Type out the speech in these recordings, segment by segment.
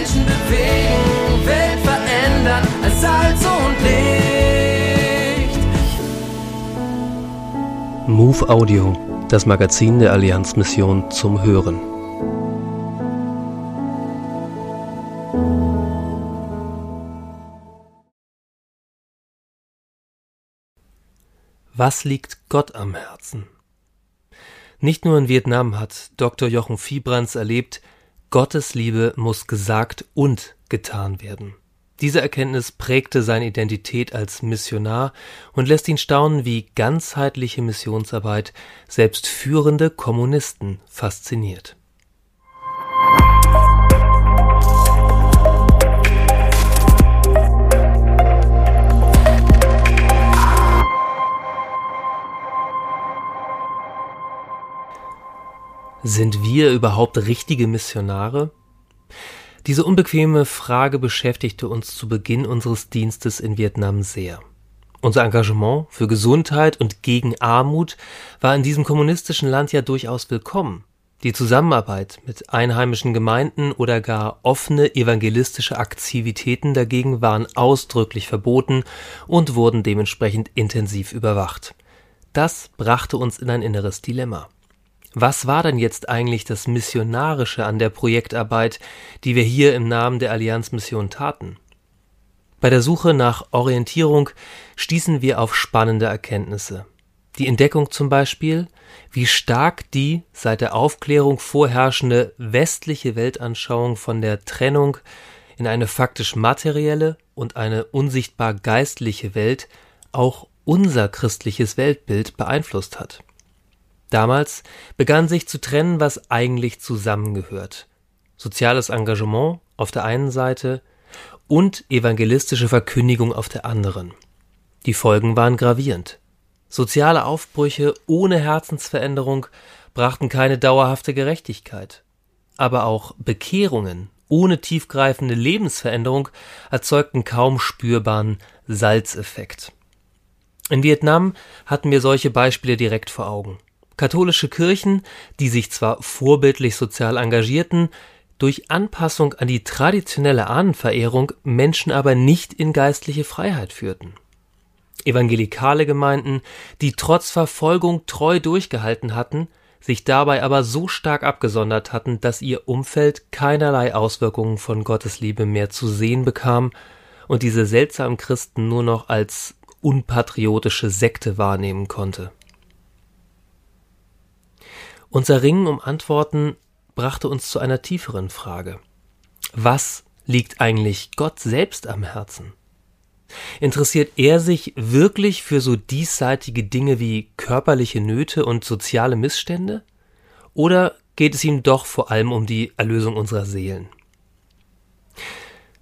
Menschen bewegen, Welt verändern als Salz und Licht. Move Audio, das Magazin der Allianzmission zum Hören. Was liegt Gott am Herzen? Nicht nur in Vietnam hat Dr. Jochen Viebrands erlebt, Gottes Liebe muss gesagt und getan werden. Diese Erkenntnis prägte seine Identität als Missionar und lässt ihn staunen, wie ganzheitliche Missionsarbeit selbst führende Kommunisten fasziniert. Sind wir überhaupt richtige Missionare? Diese unbequeme Frage beschäftigte uns zu Beginn unseres Dienstes in Vietnam sehr. Unser Engagement für Gesundheit und gegen Armut war in diesem kommunistischen Land ja durchaus willkommen. Die Zusammenarbeit mit einheimischen Gemeinden oder gar offene evangelistische Aktivitäten dagegen waren ausdrücklich verboten und wurden dementsprechend intensiv überwacht. Das brachte uns in ein inneres Dilemma. Was war denn jetzt eigentlich das Missionarische an der Projektarbeit, die wir hier im Namen der Allianzmission taten? Bei der Suche nach Orientierung stießen wir auf spannende Erkenntnisse. Die Entdeckung zum Beispiel, wie stark die seit der Aufklärung vorherrschende westliche Weltanschauung von der Trennung in eine faktisch materielle und eine unsichtbar geistliche Welt auch unser christliches Weltbild beeinflusst hat. Damals begann sich zu trennen, was eigentlich zusammengehört. Soziales Engagement auf der einen Seite und evangelistische Verkündigung auf der anderen. Die Folgen waren gravierend. Soziale Aufbrüche ohne Herzensveränderung brachten keine dauerhafte Gerechtigkeit. Aber auch Bekehrungen ohne tiefgreifende Lebensveränderung erzeugten kaum spürbaren Salzeffekt. In Vietnam hatten wir solche Beispiele direkt vor Augen. Katholische Kirchen, die sich zwar vorbildlich sozial engagierten, durch Anpassung an die traditionelle Ahnenverehrung Menschen aber nicht in geistliche Freiheit führten. Evangelikale Gemeinden, die trotz Verfolgung treu durchgehalten hatten, sich dabei aber so stark abgesondert hatten, dass ihr Umfeld keinerlei Auswirkungen von Gottes Liebe mehr zu sehen bekam und diese seltsamen Christen nur noch als unpatriotische Sekte wahrnehmen konnte. Unser Ringen um Antworten brachte uns zu einer tieferen Frage. Was liegt eigentlich Gott selbst am Herzen? Interessiert er sich wirklich für so diesseitige Dinge wie körperliche Nöte und soziale Missstände? Oder geht es ihm doch vor allem um die Erlösung unserer Seelen?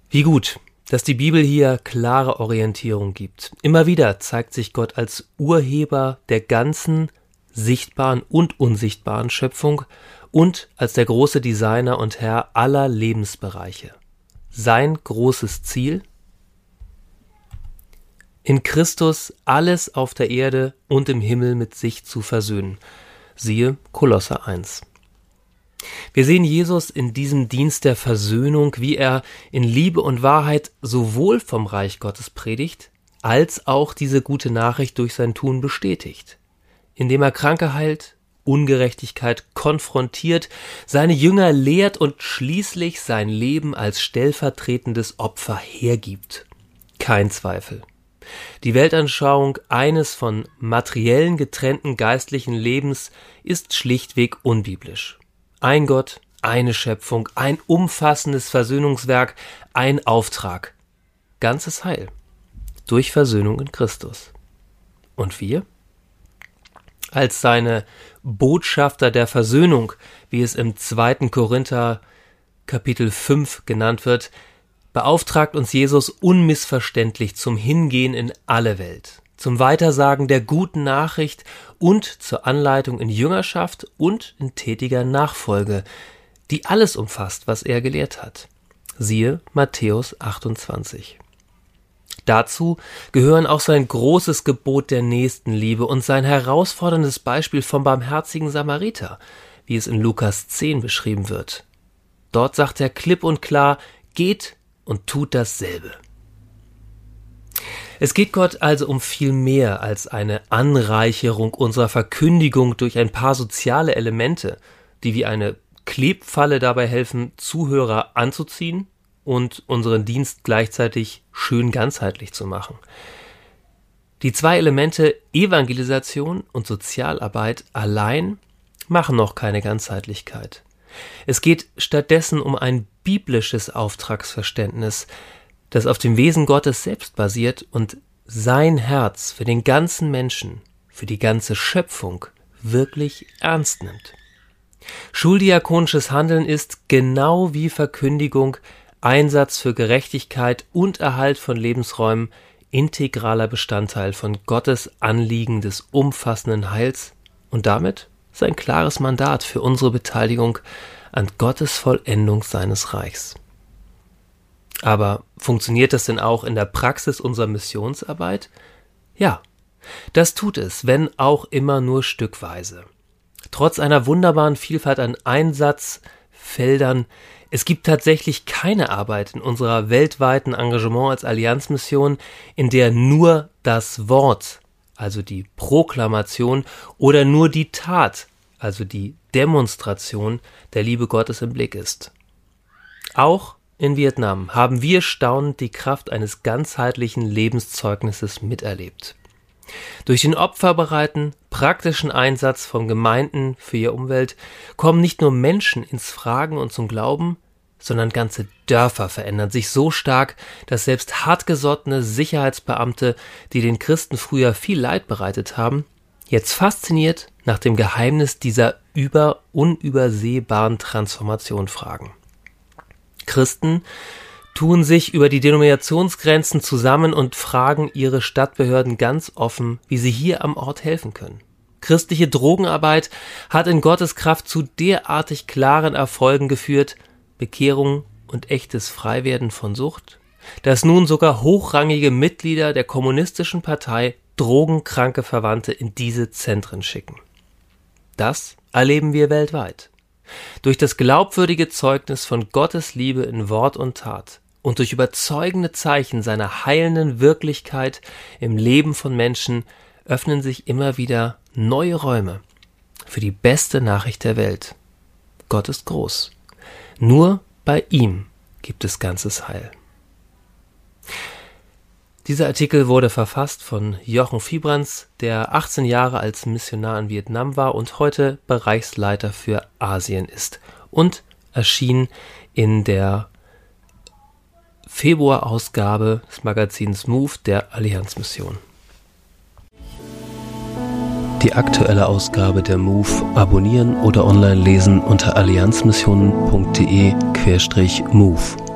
Wie gut, dass die Bibel hier klare Orientierung gibt. Immer wieder zeigt sich Gott als Urheber der ganzen sichtbaren und unsichtbaren Schöpfung und als der große Designer und Herr aller Lebensbereiche. Sein großes Ziel? In Christus alles auf der Erde und im Himmel mit sich zu versöhnen. Siehe Kolosser 1. Wir sehen Jesus in diesem Dienst der Versöhnung, wie er in Liebe und Wahrheit sowohl vom Reich Gottes predigt, als auch diese gute Nachricht durch sein Tun bestätigt indem er Kranke heilt, Ungerechtigkeit konfrontiert, seine Jünger lehrt und schließlich sein Leben als stellvertretendes Opfer hergibt. Kein Zweifel. Die Weltanschauung eines von materiellen getrennten geistlichen Lebens ist schlichtweg unbiblisch. Ein Gott, eine Schöpfung, ein umfassendes Versöhnungswerk, ein Auftrag. Ganzes Heil. Durch Versöhnung in Christus. Und wir? Als seine Botschafter der Versöhnung, wie es im zweiten Korinther Kapitel 5 genannt wird, beauftragt uns Jesus unmissverständlich zum Hingehen in alle Welt, zum Weitersagen der guten Nachricht und zur Anleitung in Jüngerschaft und in tätiger Nachfolge, die alles umfasst, was er gelehrt hat. Siehe Matthäus 28. Dazu gehören auch sein großes Gebot der Nächstenliebe und sein herausforderndes Beispiel vom barmherzigen Samariter, wie es in Lukas 10 beschrieben wird. Dort sagt er klipp und klar, geht und tut dasselbe. Es geht Gott also um viel mehr als eine Anreicherung unserer Verkündigung durch ein paar soziale Elemente, die wie eine Klebfalle dabei helfen, Zuhörer anzuziehen und unseren Dienst gleichzeitig schön ganzheitlich zu machen. Die zwei Elemente Evangelisation und Sozialarbeit allein machen noch keine Ganzheitlichkeit. Es geht stattdessen um ein biblisches Auftragsverständnis, das auf dem Wesen Gottes selbst basiert und sein Herz für den ganzen Menschen, für die ganze Schöpfung wirklich ernst nimmt. Schuldiakonisches Handeln ist genau wie Verkündigung Einsatz für Gerechtigkeit und Erhalt von Lebensräumen integraler Bestandteil von Gottes Anliegen des umfassenden Heils und damit sein klares Mandat für unsere Beteiligung an Gottes Vollendung seines Reichs. Aber funktioniert das denn auch in der Praxis unserer Missionsarbeit? Ja, das tut es, wenn auch immer nur stückweise. Trotz einer wunderbaren Vielfalt an Einsatzfeldern, es gibt tatsächlich keine Arbeit in unserer weltweiten Engagement als Allianzmission, in der nur das Wort, also die Proklamation, oder nur die Tat, also die Demonstration der Liebe Gottes im Blick ist. Auch in Vietnam haben wir staunend die Kraft eines ganzheitlichen Lebenszeugnisses miterlebt. Durch den opferbereiten, praktischen Einsatz von Gemeinden für ihre Umwelt kommen nicht nur Menschen ins Fragen und zum Glauben, sondern ganze Dörfer verändern sich so stark, dass selbst hartgesottene Sicherheitsbeamte, die den Christen früher viel Leid bereitet haben, jetzt fasziniert nach dem Geheimnis dieser über unübersehbaren Transformation fragen. Christen tun sich über die Denominationsgrenzen zusammen und fragen ihre Stadtbehörden ganz offen, wie sie hier am Ort helfen können. Christliche Drogenarbeit hat in Gottes Kraft zu derartig klaren Erfolgen geführt, Bekehrung und echtes Freiwerden von Sucht, dass nun sogar hochrangige Mitglieder der kommunistischen Partei drogenkranke Verwandte in diese Zentren schicken. Das erleben wir weltweit. Durch das glaubwürdige Zeugnis von Gottes Liebe in Wort und Tat und durch überzeugende Zeichen seiner heilenden Wirklichkeit im Leben von Menschen öffnen sich immer wieder neue Räume für die beste Nachricht der Welt. Gott ist groß. Nur bei ihm gibt es ganzes Heil. Dieser Artikel wurde verfasst von Jochen Fiebrands, der 18 Jahre als Missionar in Vietnam war und heute Bereichsleiter für Asien ist und erschien in der Februarausgabe des Magazins Move der Allianzmission. Die aktuelle Ausgabe der Move abonnieren oder online lesen unter allianzmissionen.de-move.